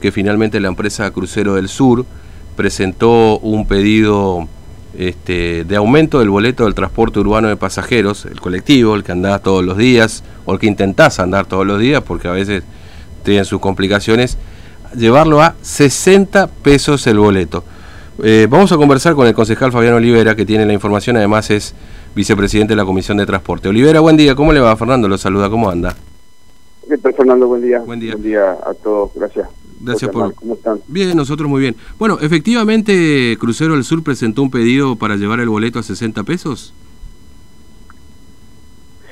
que finalmente la empresa Crucero del Sur presentó un pedido este, de aumento del boleto del transporte urbano de pasajeros, el colectivo, el que andás todos los días, o el que intentás andar todos los días, porque a veces tienen sus complicaciones, llevarlo a 60 pesos el boleto. Eh, vamos a conversar con el concejal Fabián Olivera, que tiene la información, además es vicepresidente de la Comisión de Transporte. Olivera, buen día, ¿cómo le va? Fernando lo saluda, ¿cómo anda? ¿Qué tal, Fernando? Buen día. Buen día. Buen día a todos, gracias. Gracias por... ¿Cómo están? Bien, nosotros muy bien. Bueno, efectivamente, Crucero del Sur presentó un pedido para llevar el boleto a 60 pesos.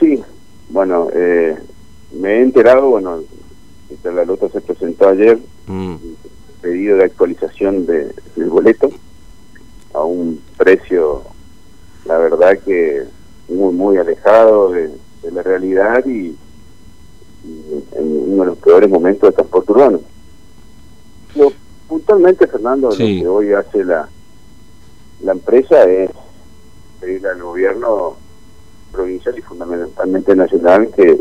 Sí, bueno, eh, me he enterado, bueno, la nota se presentó ayer, Mm, pedido de actualización de, del boleto a un precio, la verdad que muy, muy alejado de, de la realidad y, y en uno de los peores momentos de transporte urbano. Lo, puntualmente, Fernando, Sí. lo que hoy hace la, la empresa es pedirle al gobierno provincial y fundamentalmente nacional que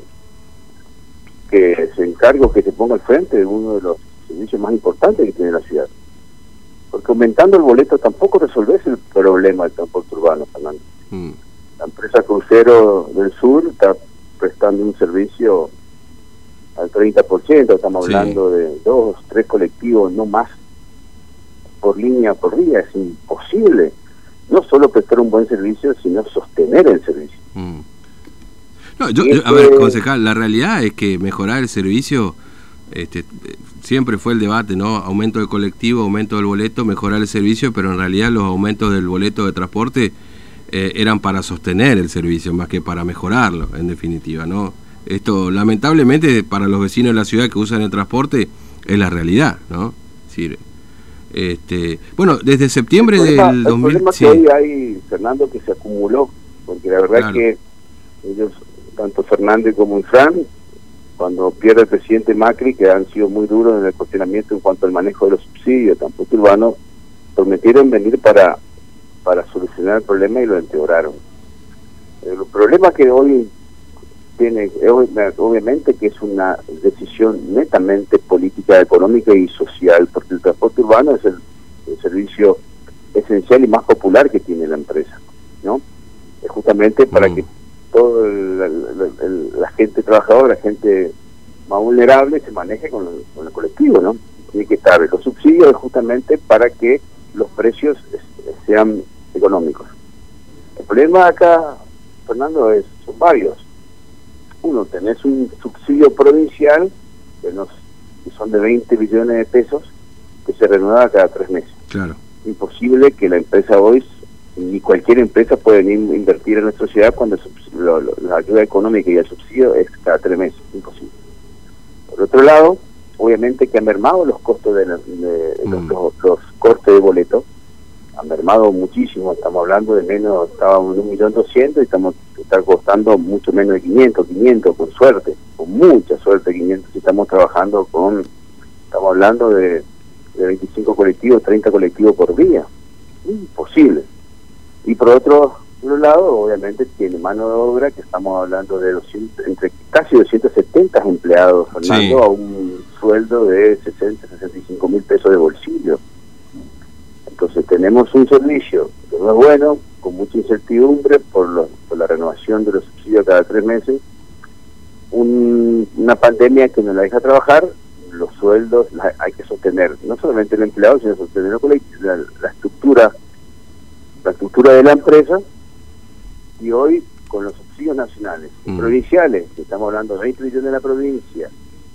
que se encargue que se ponga al frente de uno de los servicios más importantes que tiene la ciudad. Porque aumentando el boleto tampoco resolves el problema del transporte urbano, Fernando. mm, La empresa Crucero del Sur está prestando un servicio al 30%, estamos Sí. hablando de dos, tres colectivos, no más, por línea por día. Es imposible no solo prestar un buen servicio, sino sostener el servicio. mm. No, yo, yo- a ver, este- concejal, la realidad es que mejorar el servicio, este, siempre fue el debate, ¿no? Aumento del colectivo, aumento del boleto, mejorar el servicio, pero en realidad los aumentos del boleto de transporte eh, eran para sostener el servicio más que para mejorarlo, en definitiva, ¿no? Esto, lamentablemente, para los vecinos de la ciudad que usan el transporte, es la realidad, ¿no? Es decir, este, bueno, desde septiembre el problema, del el 2000... problema sí. que hoy hay, Fernando, que se acumuló, porque la verdad Claro. que ellos, tanto Fernández como Infran, cuando pierde el presidente Macri, que han sido muy duros en el cuestionamiento en cuanto al manejo de los subsidios, tampoco urbanos, prometieron venir para, para solucionar el problema y lo empeoraron. El problema que hoy tiene, ob- obviamente que es una decisión netamente política, económica y social, porque el transporte urbano es el, el servicio esencial y más popular que tiene la empresa, ¿no? Es justamente para Mm. que toda la gente trabajadora, la gente más vulnerable, se maneje con, el- con el colectivo, ¿no? Tiene que estar los subsidios es justamente para que los precios sean económicos. El problema acá, Fernando, es son varios. Uno, tenés un subsidio provincial que, nos, que son de 20 millones de pesos que se renueva cada tres meses Claro. imposible que la empresa hoy, ni cualquier empresa puede venir a invertir en nuestra ciudad cuando lo- lo- la ayuda económica y el subsidio es cada tres meses, imposible. Por otro lado, obviamente que han mermado los costos de, los, Mm. los- los cortes de boleto, han mermado muchísimo, estamos hablando de menos, estábamos en un millón doscientos y estamos está costando mucho menos de 500, 500 con suerte, con mucha suerte 500 y estamos trabajando con, estamos hablando de de 25 colectivos, 30 colectivos por día. Imposible. Y por otro, otro lado, obviamente tiene mano de obra, que estamos hablando de 200, entre casi 270 empleados, Fernando, Sí. a un sueldo de 60, 65 mil pesos de bolsillo. Entonces tenemos un servicio que no es bueno, con mucha incertidumbre por, los- por la renovación de los subsidios cada tres meses, un- una pandemia que no la deja trabajar, los sueldos la- hay que sostener, no solamente el empleado, sino sostener la, la, la estructura, la estructura de la empresa, y hoy con los subsidios nacionales y Mm. provinciales, que estamos hablando de 20 millones de la provincia,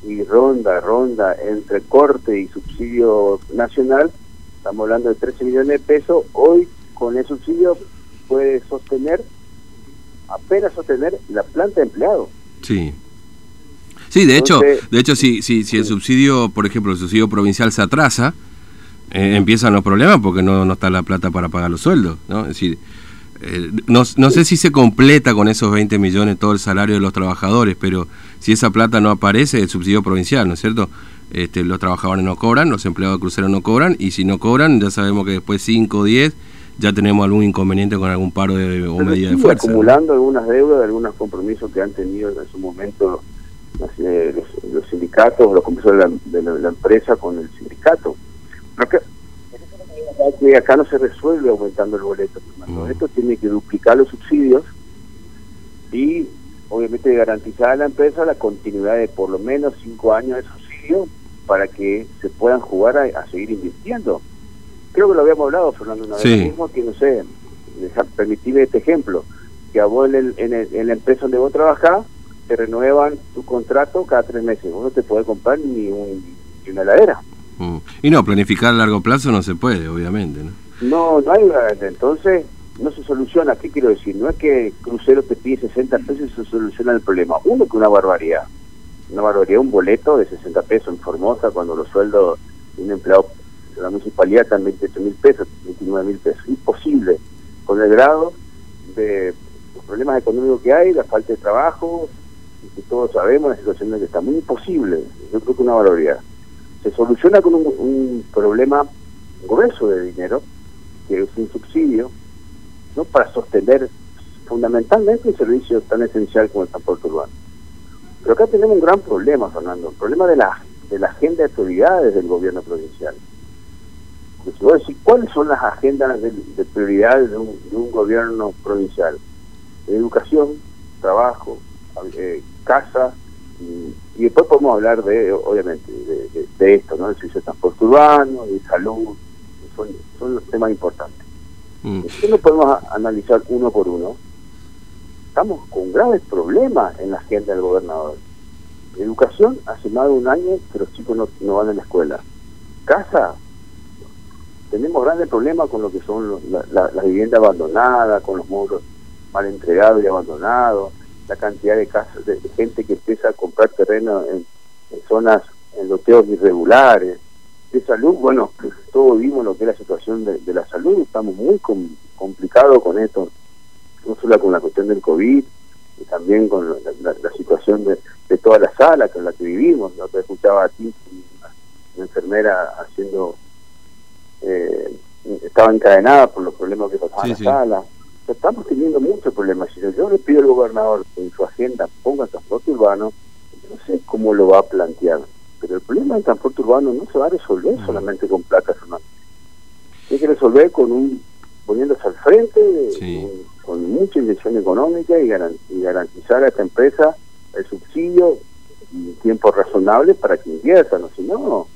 y ronda, ronda entre corte y subsidio nacional, estamos hablando de 13 millones de pesos, hoy con el subsidio puede sostener, apenas sostener la planta de empleados. Sí. Sí, de hecho, de hecho si, si, si el subsidio, por ejemplo, el subsidio provincial se atrasa, eh, empiezan los problemas porque no, no está la plata para pagar los sueldos, ¿no? Es decir, eh, no, no sé si se completa con esos 20 millones todo el salario de los trabajadores, pero si esa plata no aparece, el subsidio provincial, ¿no es cierto? Este, los trabajadores no cobran, los empleados de crucero no cobran, y si no cobran, ya sabemos que después 5 o 10 ya tenemos algún inconveniente con algún paro de, o Pero medida de fuerza. ¿no? acumulando algunas deudas, algunos compromisos que han tenido en su momento los, sindicatos, los compromisos de la, empresa con el sindicato. que acá no se resuelve aumentando el boleto, mm. esto tiene que duplicar los subsidios y obviamente garantizar a la empresa la continuidad de por lo menos cinco años de subsidio para que se puedan jugar a, seguir invirtiendo. Creo que lo habíamos hablado, Fernando, una vez mismo, que no sé, permitirme este ejemplo, que a vos en, en, la empresa donde vos trabajás te renuevan tu contrato cada tres meses, vos no te podés comprar ni, una heladera. Mm. Y no, planificar a largo plazo no se puede, obviamente, ¿no? No, no hay, entonces no se soluciona, ¿qué quiero decir? No es que Crucero te pide 60 pesos y se soluciona el problema. Uno, que una barbaridad. Una barbaridad, un boleto de 60 pesos en Formosa cuando los sueldos de un empleado la municipalidad están 28 mil pesos, 29 mil pesos. Imposible, con el grado de los problemas económicos que hay, la falta de trabajo, que todos sabemos, la situación en que está muy imposible. Yo creo que una barbaridad. Se soluciona con un, un problema grueso de dinero, que es un subsidio, ¿no? para sostener fundamentalmente un servicio tan esencial como el transporte urbano. Pero acá tenemos un gran problema, Fernando, el problema de la, de la agenda de prioridades del gobierno provincial. ¿Cuáles son las agendas de, prioridades de un, gobierno provincial? Educación, trabajo, eh, casa, y, después podemos hablar de, obviamente, de, esto, ¿no? El servicio de transporte urbano, de salud, son, son los temas importantes. Mm. Si no podemos analizar uno por uno, estamos con graves problemas en la agenda del gobernador. Educación, hace más de un año que los chicos no, van a la escuela. Casa, tenemos grandes problemas con lo que son las viviendas abandonadas, con los muros mal entregados y abandonados, la cantidad de casas de, gente que empieza a comprar terreno en, zonas, en loteos irregulares. De salud, bueno, todos vimos lo que es la situación de, la salud, estamos muy complicados con esto, no solo con la cuestión del COVID, y también con la, situación de, toda la sala con la que vivimos. Yo te escuchaba a ti, una, enfermera haciendo, eh, estaba encadenada por los problemas que pasaban en la sala. estamos teniendo muchos problemas. Si yo le pido al gobernador que en su agenda ponga transporte urbano, no sé cómo lo va a plantear. Pero el problema del transporte urbano no se va a resolver solamente con plata, Fernando. Tiene que resolver con un poniéndose al frente, con, mucha inyección económica y, garantizar a esta empresa el subsidio en tiempo razonable para que inviertan, ¿no? si no,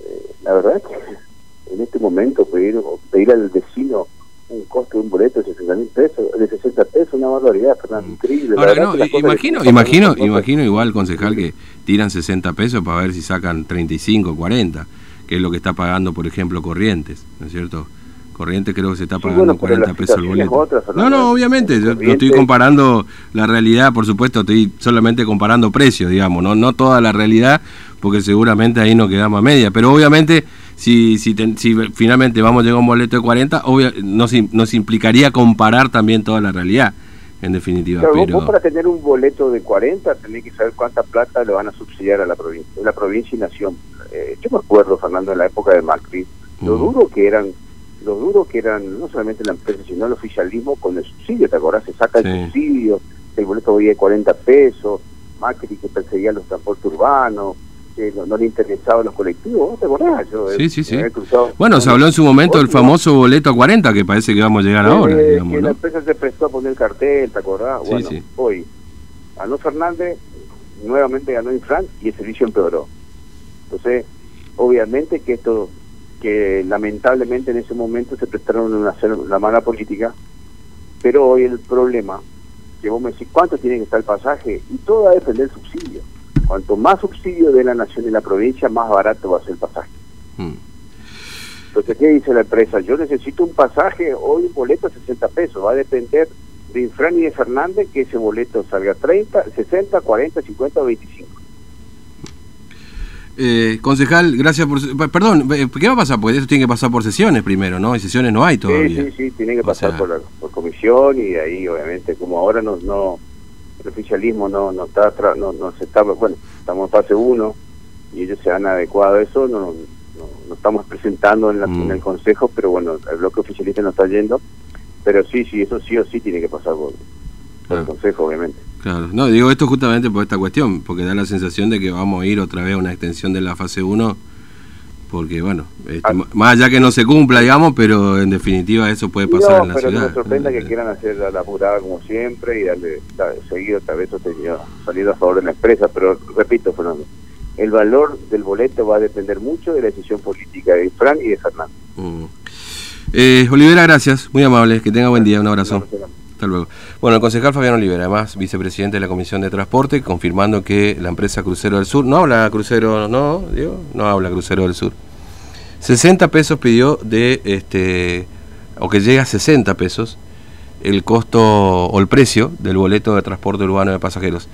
eh, la verdad es que en este momento pedir, pedir al vecino un costo de un boleto de 60 mil pesos, de 60 pesos, una barbaridad, Fernando, mm. increíble. Ahora, no, imagino, imagino, imagino igual, concejal, que tiran 60 pesos para ver si sacan 35, 40, que es lo que está pagando, por ejemplo, Corrientes, ¿no es cierto? Corriente creo que se está pagando 40 pesos el boleto. no, no, obviamente, yo no estoy comparando la realidad, por supuesto, estoy solamente comparando precios, digamos, no no toda la realidad, porque seguramente ahí no quedamos a media, pero obviamente si si, si finalmente vamos a llegar a un boleto de 40, obvio, nos, nos implicaría comparar también toda la realidad, en definitiva. pero... Vos, para tener un boleto de 40 tenés que saber cuánta plata le van a subsidiar a la provincia, la provincia y nación. Eh, yo me acuerdo, Fernando, en la época de Macri, lo duro que eran lo duro que eran no solamente la empresa, sino el oficialismo con el subsidio, ¿te acordás? Se saca el subsidio, el boleto hoy de 40 pesos, Macri que perseguía los transportes urbanos, que no, le interesaban los colectivos, ¿te acordás? Yo, sí, sí, sí. Bueno, se habló en su momento del famoso boleto a 40, que parece que vamos a llegar ahora. Digamos, que la empresa se prestó a poner cartel, ¿te acordás? bueno, hoy ganó Fernández, nuevamente ganó Infran y el servicio empeoró. Entonces, obviamente que esto que lamentablemente en ese momento se prestaron a hacer la mala política, pero hoy el problema, que vos me decís, ¿cuánto tiene que estar el pasaje? Y todo va a depender del subsidio. Cuanto más subsidio de la nación y la provincia, más barato va a ser el pasaje. Mm. Entonces, ¿qué dice la empresa? Yo necesito un pasaje, hoy un boleto a 60 pesos, va a depender de Infran y de Fernández que ese boleto salga 30, 60, 40, 50 o 25. Eh, concejal, gracias por... Perdón, ¿qué va a pasar? Porque eso tiene que pasar por sesiones primero, ¿no? Y sesiones no hay todavía. Sí, sí, sí, tiene que pasar por, por, comisión y ahí, obviamente, como ahora no, no el oficialismo no, no está, no, no se está, bueno, estamos en fase 1 y ellos se han adecuado a eso, no, no, estamos presentando en, en, el mm. Consejo, pero bueno, el bloque oficialista no está yendo, pero sí, sí, eso sí o sí tiene que pasar por, el Consejo, obviamente. Claro, no, digo esto justamente por esta cuestión, porque da la sensación de que vamos a ir otra vez a una extensión de la fase 1, porque bueno, este, Ah. más allá que no se cumpla, digamos, pero en definitiva eso puede pasar no, en la pero ciudad. no me sorprenda que quieran hacer la apurada como siempre y darle da- seguir otra vez sostenido, salido a favor de la empresa. Pero repito, Fernando, el valor del boleto va a depender mucho de la decisión política de Fran y de Fernando. mm. Eh, Olivera, gracias, muy amable, que tenga buen día, un abrazo. No. Luego. Bueno, el concejal Fabián Olivera, además vicepresidente de la Comisión de Transporte, confirmando que la empresa Crucero del Sur, no habla Crucero, no, digo, no habla Crucero del Sur. 60 pesos pidió de, este, o que llega a 60 pesos, el costo o el precio del boleto de transporte urbano de pasajeros.